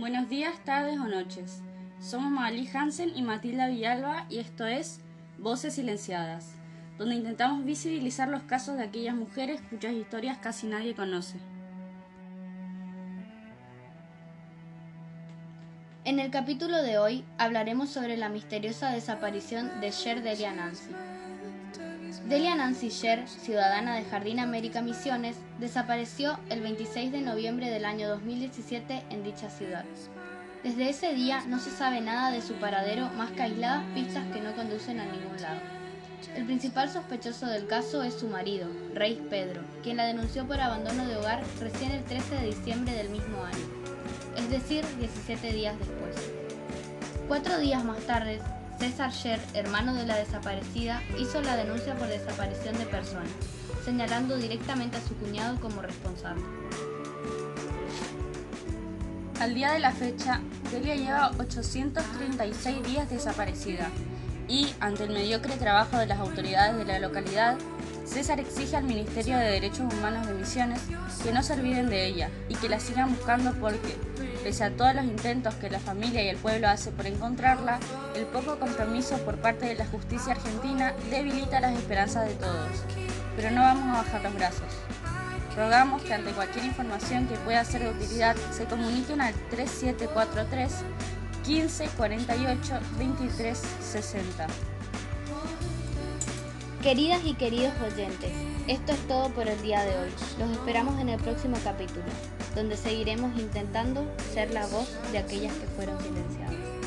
Buenos días, tardes o noches. Somos Magali Hansen y Matilda Villalba y esto es Voces Silenciadas, donde intentamos visibilizar los casos de aquellas mujeres cuyas historias casi nadie conoce. En el capítulo de hoy hablaremos sobre la misteriosa desaparición de Sher Delia Nancy. Delia Nancy Sher, ciudadana de Jardín América Misiones, desapareció el 26 de noviembre del año 2017 en dicha ciudad. Desde ese día no se sabe nada de su paradero más que aisladas pistas que no conducen a ningún lado. El principal sospechoso del caso es su marido, Rey Pedro, quien la denunció por abandono de hogar recién el 13 de diciembre del mismo año es decir, 17 días después. Cuatro días más tarde, César Sher, hermano de la desaparecida, hizo la denuncia por desaparición de personas, señalando directamente a su cuñado como responsable. Al día de la fecha, Delia lleva 836 días desaparecida y, ante el mediocre trabajo de las autoridades de la localidad, César exige al Ministerio de Derechos Humanos de Misiones que no se olviden de ella y que la sigan buscando porque, pese a todos los intentos que la familia y el pueblo hace por encontrarla, el poco compromiso por parte de la justicia argentina debilita las esperanzas de todos. Pero no vamos a bajar los brazos. Rogamos que ante cualquier información que pueda ser de utilidad se comuniquen al 3743 1548 2360. Queridas y queridos oyentes, esto es todo por el día de hoy. Los esperamos en el próximo capítulo, donde seguiremos intentando ser la voz de aquellas que fueron silenciadas.